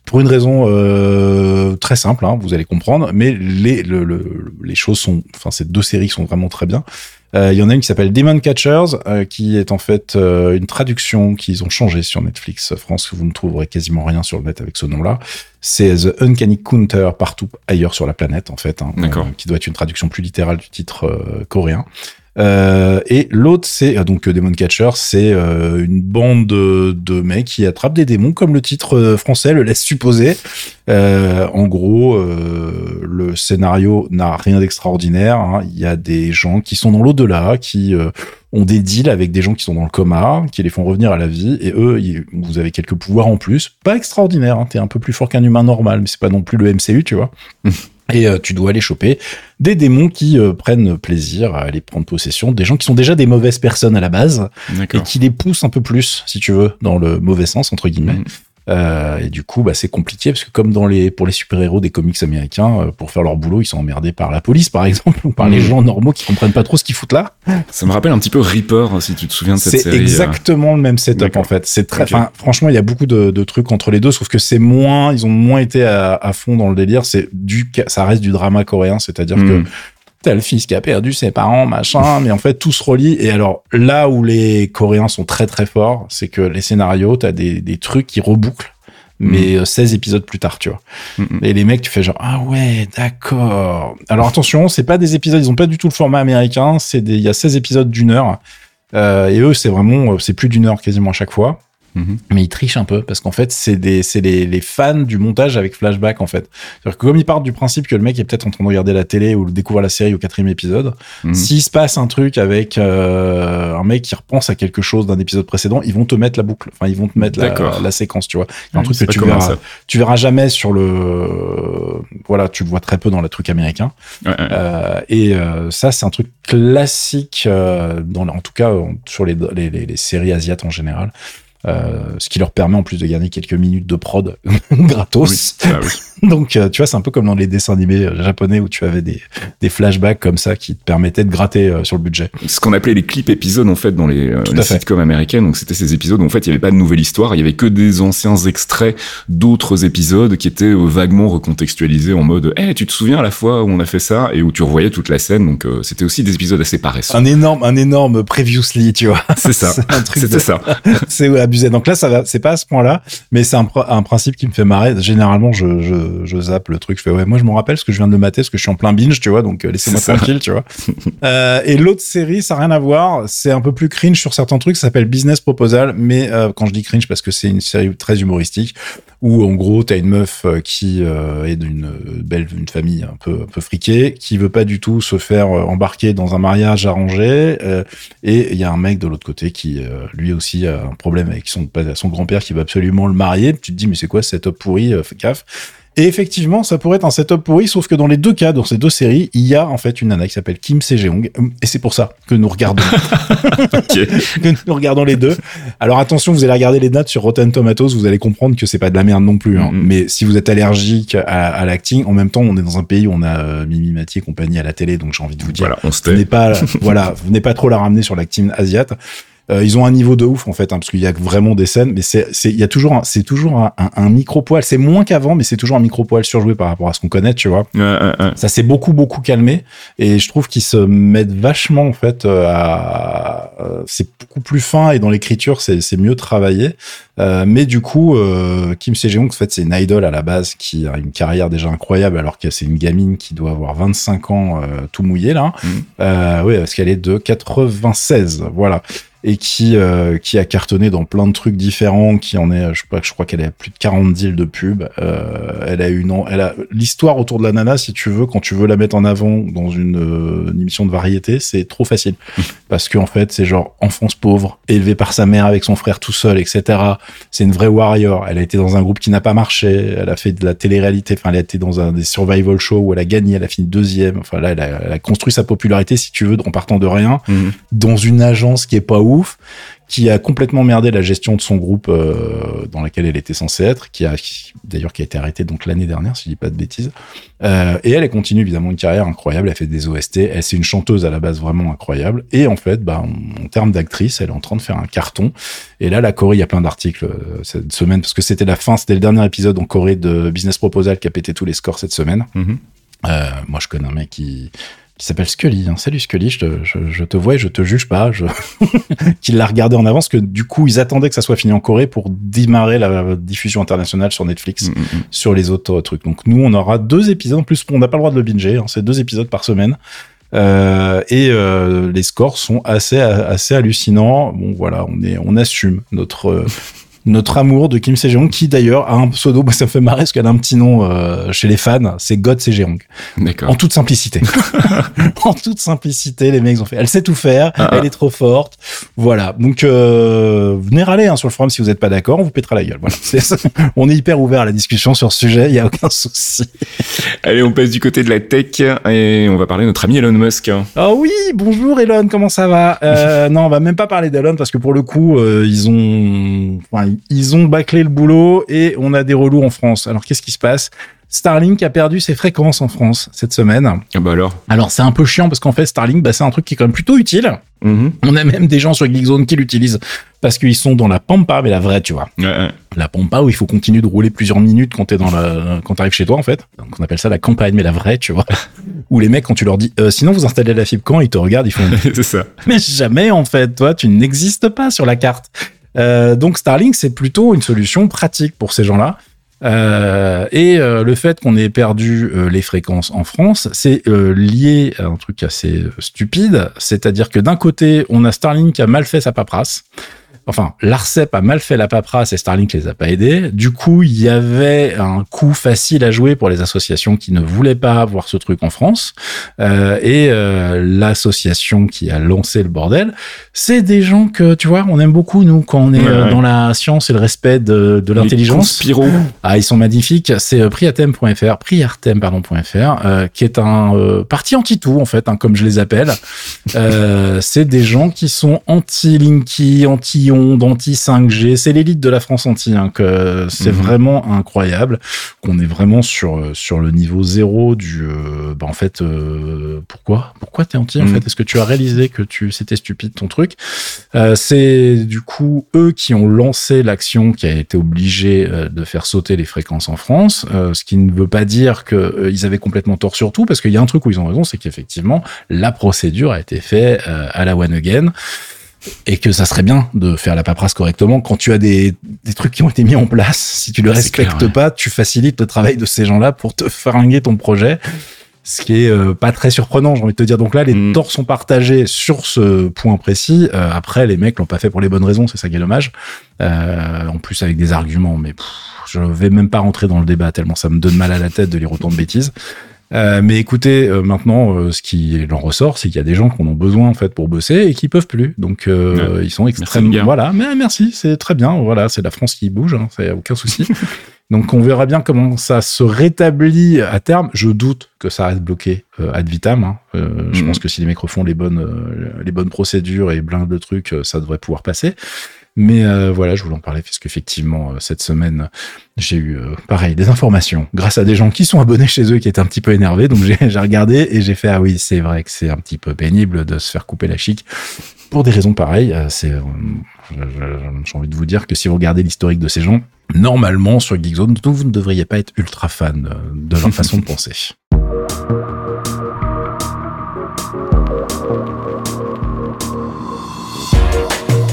pour une raison euh, très simple, hein, vous allez comprendre. Mais les le, le- les choses sont, enfin, ces deux séries sont vraiment très bien. Euh, Il y en a une qui s'appelle Demon Catchers, euh, qui est en fait euh, une traduction qu'ils ont changé sur Netflix France, que vous ne trouverez quasiment rien sur le net avec ce nom-là. C'est The Uncanny Counter partout ailleurs sur la planète, en fait, hein, qui doit être une traduction plus littérale du titre coréen. Euh, et l'autre, c'est euh, donc euh, Demon Catcher, c'est euh, une bande de, de mecs qui attrapent des démons, comme le titre euh, français le laisse supposer. Euh, en gros, le scénario n'a rien d'extraordinaire. hein. Il y a des gens qui sont dans l'au-delà, qui ont des deals avec des gens qui sont dans le coma, qui les font revenir à la vie, et eux, vous avez quelques pouvoirs en plus. Pas extraordinaire, hein. t'es un peu plus fort qu'un humain normal, mais c'est pas non plus le MCU, tu vois. Et euh, tu dois aller choper des démons qui euh, prennent plaisir à aller prendre possession, des gens qui sont déjà des mauvaises personnes à la base, et qui les poussent un peu plus, si tu veux, dans le mauvais sens, entre guillemets. Mhm. Euh, et du coup, bah, c'est compliqué parce que comme dans les pour les super-héros des comics américains, euh, pour faire leur boulot, ils sont emmerdés par la police, par exemple, ou par les Mhm. gens normaux qui comprennent pas trop ce qu'ils foutent là. Ça me rappelle un petit peu Reaper, si tu te souviens de cette C'est série. euh. exactement le même setup en fait. C'est très, Ok. enfin, franchement, il y a beaucoup de, de trucs entre les deux, sauf que c'est moins, ils ont moins été à, à fond dans le délire. C'est du, ça reste du drama coréen, c'est-à-dire que T'as le fils qui a perdu ses parents, machin, mais en fait tout se relie. Et alors là où les Coréens sont très très forts, c'est que les scénarios, t'as des, des trucs qui rebouclent, mais euh, 16 épisodes plus tard, tu vois. Mhm. Et les mecs, tu fais genre ah ouais, d'accord. Alors attention, c'est pas des épisodes, ils ont pas du tout le format américain. C'est il y a 16 épisodes d'une heure. Euh, et eux, c'est vraiment, euh, c'est plus d'une heure quasiment à chaque fois. Mhm. Mais ils trichent un peu parce qu'en fait, c'est des, c'est les, les fans du montage avec flashback en fait. C'est-à-dire que comme ils partent du principe que le mec est peut-être en train de regarder la télé ou découvre la série au quatrième épisode, Mhm. s'il se passe un truc avec euh, un mec qui repense à quelque chose d'un épisode précédent, ils vont te mettre la boucle. Enfin, ils vont te mettre la, séquence, tu vois. Il y a un truc que tu verras, ça. tu verras jamais sur le, voilà, tu le vois très peu dans le truc américain. Ouais, ouais. Euh, et euh, ça, c'est un truc classique, euh, dans, en tout cas sur les, les, les- les séries asiates en général. Euh, ce qui leur permet en plus de gagner quelques minutes de prod gratos. Oui. Ah oui. Donc, euh, tu vois, c'est un peu comme dans les dessins animés euh, japonais où tu avais des, des flashbacks comme ça qui te permettaient de gratter sur le budget. ce qu'on appelait les clips épisodes en fait dans les, sitcoms américaines donc c'était ces épisodes où en fait il y avait pas de nouvelle histoire il y avait que des anciens extraits d'autres épisodes qui étaient vaguement recontextualisés en mode eh tu te souviens à la fois où on a fait ça? Et où tu revoyais toute la scène donc euh, c'était aussi des épisodes assez paresseux Un énorme, un énorme previously, tu vois. c'est ça C'est un truc c'était de- ça c'est abusé. Donc là, ça va, c'est pas à ce point-là, mais c'est un, pr- un principe qui me fait marrer. Généralement, je, je, je zappe le truc. Je fais, ouais, moi, je m'en rappelle parce que je viens de le mater, parce que je suis en plein binge, tu vois, donc euh, laissez-moi tranquille, tu vois. Euh, et l'autre série, ça n'a rien à voir. C'est un peu plus cringe sur certains trucs. Ça s'appelle Business Proposal, mais euh, quand je dis cringe, parce que c'est une série très humoristique où, en gros, t'as une meuf euh, qui euh, est d'une euh, belle, une famille un peu, un peu friquée, qui veut pas du tout se faire embarquer dans un mariage arrangé. et il y a un mec de l'autre côté qui, lui aussi, a un problème avec son, grand-père qui veut absolument le marier. Tu te dis, mais c'est quoi ce setup pourri gaffe. Et effectivement, ça pourrait être un setup pourri, sauf que dans les deux cas, dans ces deux séries, il y a en fait une nana qui s'appelle Kim Se-jeong. Et c'est pour ça que nous regardons, que nous regardons les deux. Alors attention, vous allez regarder les notes sur Rotten Tomatoes, vous allez comprendre que c'est pas de la merde non plus. hein. Mhm. Mais si vous êtes allergique à, à l'acting, en même temps, on est dans un pays où on a euh, Mimi Mathieu et compagnie à la télé, donc j'ai envie de vous dire, voilà on se venez tait pas, voilà, venez pas trop la ramener sur la team asiate. Euh, ils ont un niveau de ouf en fait, hein, parce qu'il y a vraiment des scènes, mais c'est, il y a toujours, un, c'est toujours un, un, un micro poil. C'est moins qu'avant, mais c'est toujours un micro poil surjoué par rapport à ce qu'on connaît, tu vois. Ça s'est beaucoup beaucoup calmé, et je trouve qu'ils se mettent vachement en fait euh, à, euh, c'est beaucoup plus fin et dans l'écriture c'est, c'est mieux travaillé. Euh, mais du coup, euh, Kim Se-jeong, en fait, c'est une idole à la base qui a une carrière déjà incroyable, alors que c'est une gamine qui doit avoir 25 ans euh, tout mouillé là. Euh, oui, parce qu'elle est de 96, voilà. Et qui, euh, qui a cartonné dans plein de trucs différents, qui en est, je pas, je crois qu'elle a plus de 40 deals de pub. Euh, elle a une, elle a l'histoire autour de la nana, si tu veux, quand tu veux la mettre en avant dans une, euh, une émission de variété, c'est trop facile. Parce qu'en fait, c'est genre enfance pauvre, élevée par sa mère avec son frère tout seul, etc. C'est une vraie warrior. Elle a été dans un groupe qui n'a pas marché. Elle a fait de la télé-réalité. Enfin, elle a été dans un des survival shows où elle a gagné. Elle a fini deuxième. Enfin, là, elle a, elle a construit sa popularité, si tu veux, en partant de rien, Mhm. dans une agence qui est pas ouf, qui a complètement merdé la gestion de son groupe euh, dans laquelle elle était censée être, qui a d'ailleurs qui a été arrêtée donc l'année dernière, si je dis pas de bêtises. Euh, et elle, elle continue évidemment une carrière incroyable. Elle fait des OST. Elle c'est une chanteuse à la base vraiment incroyable. Et en fait, bah, en, en termes d'actrice, elle est en train de faire un carton. Et là, la Corée, il y a plein d'articles euh, cette semaine parce que c'était la fin, c'était le dernier épisode en Corée de Business Proposal qui a pété tous les scores cette semaine. Mhm. Euh, moi, je connais un mec qui qui s'appelle Scully. Hein. Salut Scully, je te, je, je te vois et je te juge pas. Je... qu'il l'a regardé en avance, que du coup ils attendaient que ça soit fini en Corée pour démarrer la diffusion internationale sur Netflix, Mm, mm, mm. sur les autres trucs. Donc nous on aura deux épisodes en plus. On n'a pas le droit de le binger. Hein. C'est deux épisodes par semaine. Euh, et euh, les scores sont assez assez hallucinants. Bon voilà, on est on assume notre euh, notre amour de Kim Se-jeong qui d'ailleurs a un pseudo, moi ça me fait marrer parce qu'elle a un petit nom euh, chez les fans, c'est God Se-jeong. D'accord. En toute simplicité. en toute simplicité, les mecs ont fait. Elle sait tout faire, Ah, ah. elle est trop forte. Voilà. Donc euh, venez râler hein, sur le forum si vous n'êtes pas d'accord, on vous pètera la gueule. Voilà. On est hyper ouvert à la discussion sur ce sujet, il y a aucun souci. Allez, on passe du côté de la tech et on va parler de notre ami Elon Musk. Ah oui, bonjour Elon, comment ça va? Euh, Non, on va même pas parler d'Elon parce que pour le coup, ils ont, enfin, ils ont bâclé le boulot et on a des relous en France. Alors qu'est-ce qui se passe? Starlink a perdu ses fréquences en France cette semaine. Ah bah alors? Alors c'est un peu chiant parce qu'en fait Starlink, bah, c'est un truc qui est quand même plutôt utile. Mhm. On a même des gens sur Geekzone qui l'utilisent parce qu'ils sont dans la pampa, mais la vraie, tu vois. Ouais, ouais. La pampa où il faut continuer de rouler plusieurs minutes quand t'es dans la, quand t'arrives chez toi, en fait. Donc, on appelle ça la campagne, mais la vraie, tu vois. où les mecs, quand tu leur dis, euh, sinon vous installez la fibre quand, ils te regardent, ils font, c'est ça. mais jamais, en fait, toi, tu n'existes pas sur la carte. Euh, donc Starlink, c'est plutôt une solution pratique pour ces gens-là. Euh, et euh, le fait qu'on ait perdu les fréquences en France, c'est lié à un truc assez stupide, c'est-à-dire que d'un côté, on a Starlink qui a mal fait sa paperasse. Enfin, l'ARCEP a mal fait la paperasse et Starlink les a pas aidés. Du coup, il y avait un coup facile à jouer pour les associations qui ne voulaient pas voir ce truc en France. Euh, et euh, l'association qui a lancé le bordel, c'est des gens que, tu vois, on aime beaucoup, nous, quand on est Ouais, euh, ouais. dans la science et le respect de, de l'intelligence. Ah, ils sont magnifiques. C'est euh, priatem.fr, priartem, pardon.fr, euh, qui est un euh, parti anti-tout, en fait, hein, comme je les appelle. Euh, c'est des gens qui sont anti-Linky, anti-ondes, anti-5G. C'est l'élite de la France anti, hein, que c'est Mhm. vraiment incroyable. Qu'on est vraiment sur, sur le niveau zéro du, euh, bah, en fait, euh, pourquoi? Pourquoi t'es anti, en Mhm. fait? Est-ce que tu as réalisé que tu, c'était stupide ton truc? Euh, c'est du coup eux qui ont lancé l'action qui a été obligée de faire sauter les fréquences en France, ce qui ne veut pas dire qu'ils avaient complètement tort sur tout, parce qu'il y a un truc où ils ont raison, c'est qu'effectivement la procédure a été faite à la one again. Et que ça serait bien de faire la paperasse correctement quand tu as des, des trucs qui ont été mis en place. Si tu le respectes clair, ouais. pas, tu facilites le travail de ces gens-là pour te fringuer ton projet. Ce qui est euh, pas très surprenant, j'ai envie de te dire. Donc là, les Mm. torts sont partagés sur ce point précis. Euh, après, les mecs l'ont pas fait pour les bonnes raisons, c'est ça qui est dommage. Euh, en plus, avec des arguments, mais pff, je vais même pas rentrer dans le débat tellement ça me donne mal à la tête de lire autant de bêtises. Euh, mais écoutez, euh, maintenant, euh, ce qui en ressort, c'est qu'il y a des gens qui en ont besoin en fait pour bosser et qui peuvent plus. Donc, ils sont extrêmement. Voilà, mais merci, c'est très bien. Voilà, c'est la France qui bouge, hein, c'est aucun souci. Donc, on verra bien comment ça se rétablit à terme. Je doute que ça reste bloqué ad vitam. hein. Je Mhm. pense que si les mecs refont les bonnes, les bonnes procédures et de trucs, euh, ça devrait pouvoir passer. Mais euh, voilà, je voulais en parler parce qu'effectivement, euh, cette semaine, j'ai eu, euh, pareil, des informations grâce à des gens qui sont abonnés chez eux qui étaient un petit peu énervés. Donc j'ai regardé et j'ai fait, ah oui, c'est vrai que c'est un petit peu pénible de se faire couper la chic. Pour des raisons pareilles, euh, c'est, j'ai envie de vous dire que si vous regardez l'historique de ces gens, normalement, sur Geekzone, vous ne devriez pas être ultra fan de leur façon de penser.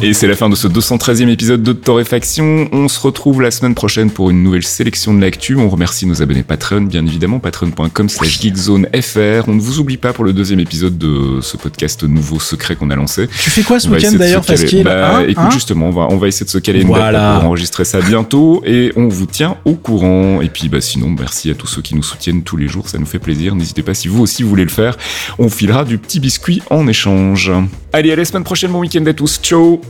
Et c'est la fin de ce 213e épisode de Torréfaction. On se retrouve la semaine prochaine pour une nouvelle sélection de l'actu. On remercie nos abonnés Patreon, bien évidemment, patreon.com slash geekzonefr. On ne vous oublie pas pour le deuxième épisode de ce podcast nouveau secret qu'on a lancé. Tu fais quoi ce week-end d'ailleurs, Fasquille Bah, Hein écoute, Hein justement, on va, on va essayer de se caler une Voilà. date pour enregistrer ça bientôt et on vous tient au courant. Et puis, bah, sinon, merci à tous ceux qui nous soutiennent tous les jours. Ça nous fait plaisir. N'hésitez pas si vous aussi voulez le faire. On filera du petit biscuit en échange. Allez, à la semaine prochaine. Bon week-end à tous. Ciao!